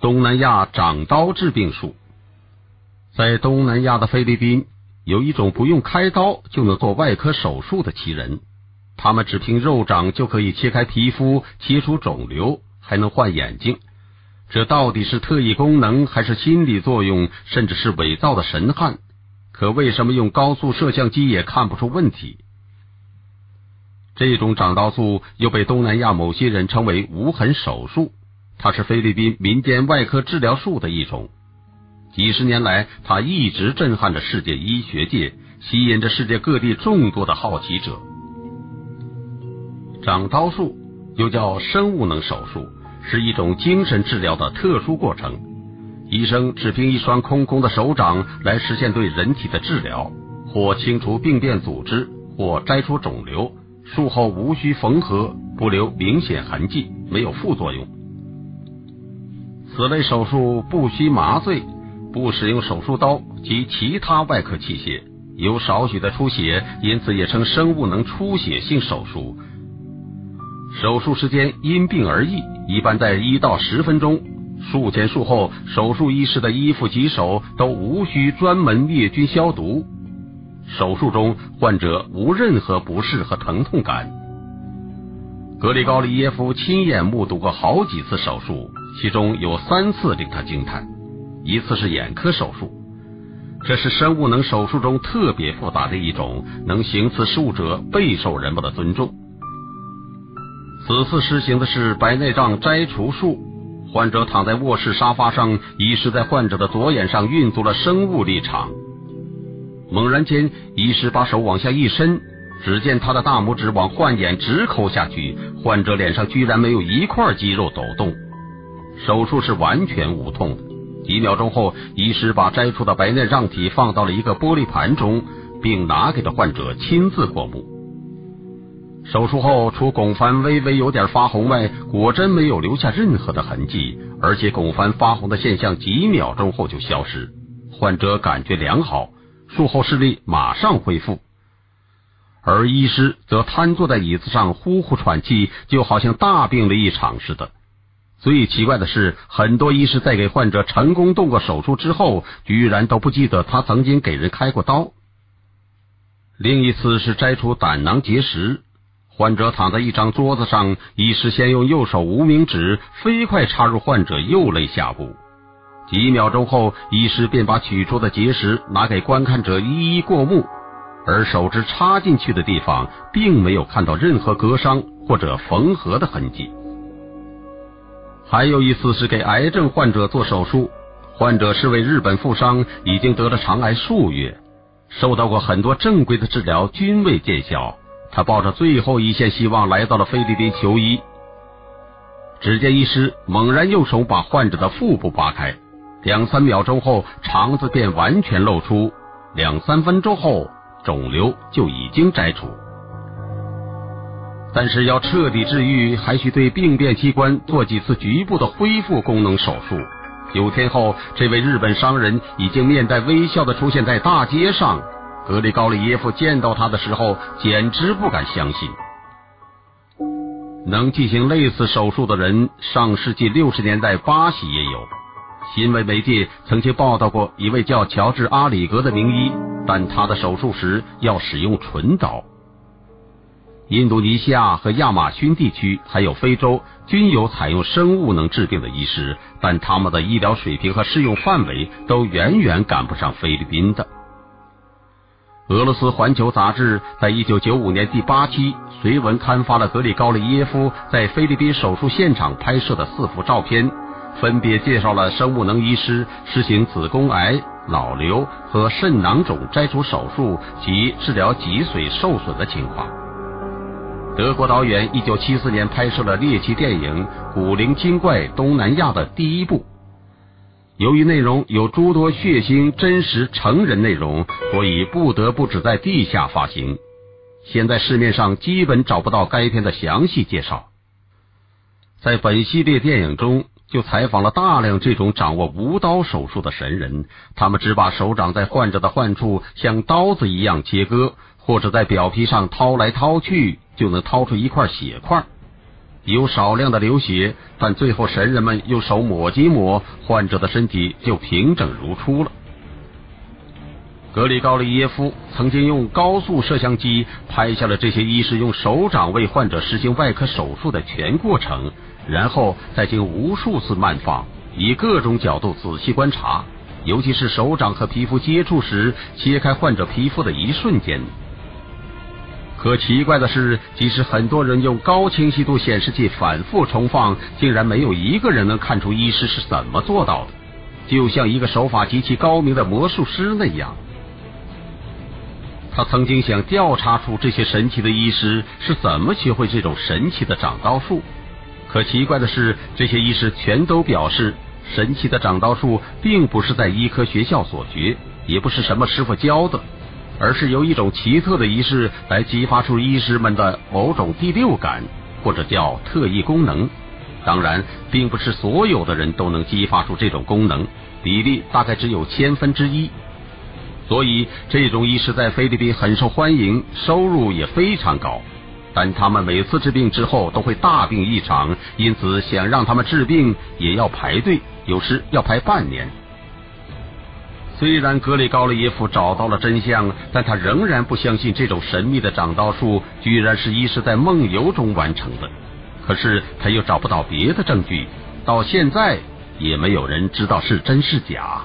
东南亚长刀治病术，在东南亚的菲律宾，有一种不用开刀就能做外科手术的奇人，他们只凭肉掌就可以切开皮肤、切除肿瘤，还能换眼睛。这到底是特异功能，还是心理作用，甚至是伪造的神汉？可为什么用高速摄像机也看不出问题？这种长刀术又被东南亚某些人称为无痕手术。它是菲律宾民间外科治疗术的一种，几十年来，它一直震撼着世界医学界，吸引着世界各地众多的好奇者。长刀术又叫生物能手术，是一种精神治疗的特殊过程。医生只凭一双空空的手掌来实现对人体的治疗，或清除病变组织，或摘除肿瘤。术后无需缝合，不留明显痕迹，没有副作用。此类手术不需麻醉，不使用手术刀及其他外科器械，有少许的出血，因此也称生物能出血性手术。手术时间因病而异，一般在一到十分钟。术前术后，手术医师的衣服及手都无需专门灭菌消毒。手术中，患者无任何不适和疼痛感。格里高利耶夫亲眼目睹过好几次手术。其中有三次令他惊叹，一次是眼科手术，这是生物能手术中特别复杂的一种，能行此术者备受人们的尊重。此次施行的是白内障摘除术，患者躺在卧室沙发上，医师在患者的左眼上运作了生物力场。猛然间，医师把手往下一伸，只见他的大拇指往患眼直抠下去，患者脸上居然没有一块肌肉抖动。手术是完全无痛的。几秒钟后，医师把摘出的白内障体放到了一个玻璃盘中，并拿给了患者亲自过目。手术后，除拱帆微微有点发红外，果真没有留下任何的痕迹，而且拱帆发红的现象几秒钟后就消失，患者感觉良好，术后视力马上恢复。而医师则瘫坐在椅子上呼呼喘气，就好像大病了一场似的。最奇怪的是，很多医师在给患者成功动过手术之后，居然都不记得他曾经给人开过刀。另一次是摘除胆囊结石，患者躺在一张桌子上，医师先用右手无名指飞快插入患者右肋下部，几秒钟后，医师便把取出的结石拿给观看者一一过目，而手指插进去的地方，并没有看到任何割伤或者缝合的痕迹。还有一次是给癌症患者做手术，患者是位日本富商，已经得了肠癌数月，受到过很多正规的治疗，均未见效。他抱着最后一线希望来到了菲律宾求医。只见医师猛然用手把患者的腹部扒开，两三秒钟后肠子便完全露出，两三分钟后肿瘤就已经摘除。但是要彻底治愈，还需对病变器官做几次局部的恢复功能手术。九天后，这位日本商人已经面带微笑的出现在大街上。格里高利耶夫见到他的时候，简直不敢相信。能进行类似手术的人，上世纪六十年代巴西也有。新闻媒介曾经报道过一位叫乔治阿里格的名医，但他的手术时要使用纯刀。印度尼西亚和亚马逊地区，还有非洲，均有采用生物能治病的医师，但他们的医疗水平和适用范围都远远赶不上菲律宾的。俄罗斯《环球》杂志在一九九五年第八期随文刊发了格里高利耶夫在菲律宾手术现场拍摄的四幅照片，分别介绍了生物能医师实行子宫癌、脑瘤和肾囊肿摘除手术及治疗脊髓受损的情况。德国导演一九七四年拍摄了猎奇电影《古灵精怪东南亚》的第一部，由于内容有诸多血腥、真实成人内容，所以不得不只在地下发行。现在市面上基本找不到该片的详细介绍。在本系列电影中，就采访了大量这种掌握无刀手术的神人，他们只把手掌在患者的患处像刀子一样切割，或者在表皮上掏来掏去。就能掏出一块血块，有少量的流血，但最后神人们用手抹几抹，患者的身体就平整如初了。格里高利耶夫曾经用高速摄像机拍下了这些医师用手掌为患者实行外科手术的全过程，然后再经无数次慢放，以各种角度仔细观察，尤其是手掌和皮肤接触时切开患者皮肤的一瞬间。可奇怪的是，即使很多人用高清晰度显示器反复重放，竟然没有一个人能看出医师是怎么做到的，就像一个手法极其高明的魔术师那样。他曾经想调查出这些神奇的医师是怎么学会这种神奇的长刀术，可奇怪的是，这些医师全都表示，神奇的长刀术并不是在医科学校所学，也不是什么师傅教的，而是由一种奇特的仪式来激发出医师们的某种第六感，或者叫特异功能。当然，并不是所有的人都能激发出这种功能，比例大概只有千分之一。所以，这种医师在菲律宾很受欢迎，收入也非常高。但他们每次治病之后都会大病一场，因此想让他们治病也要排队，有时要排半年。虽然格里高利耶夫找到了真相，但他仍然不相信这种神秘的长刀术居然是医师在梦游中完成的。可是他又找不到别的证据，到现在也没有人知道是真是假。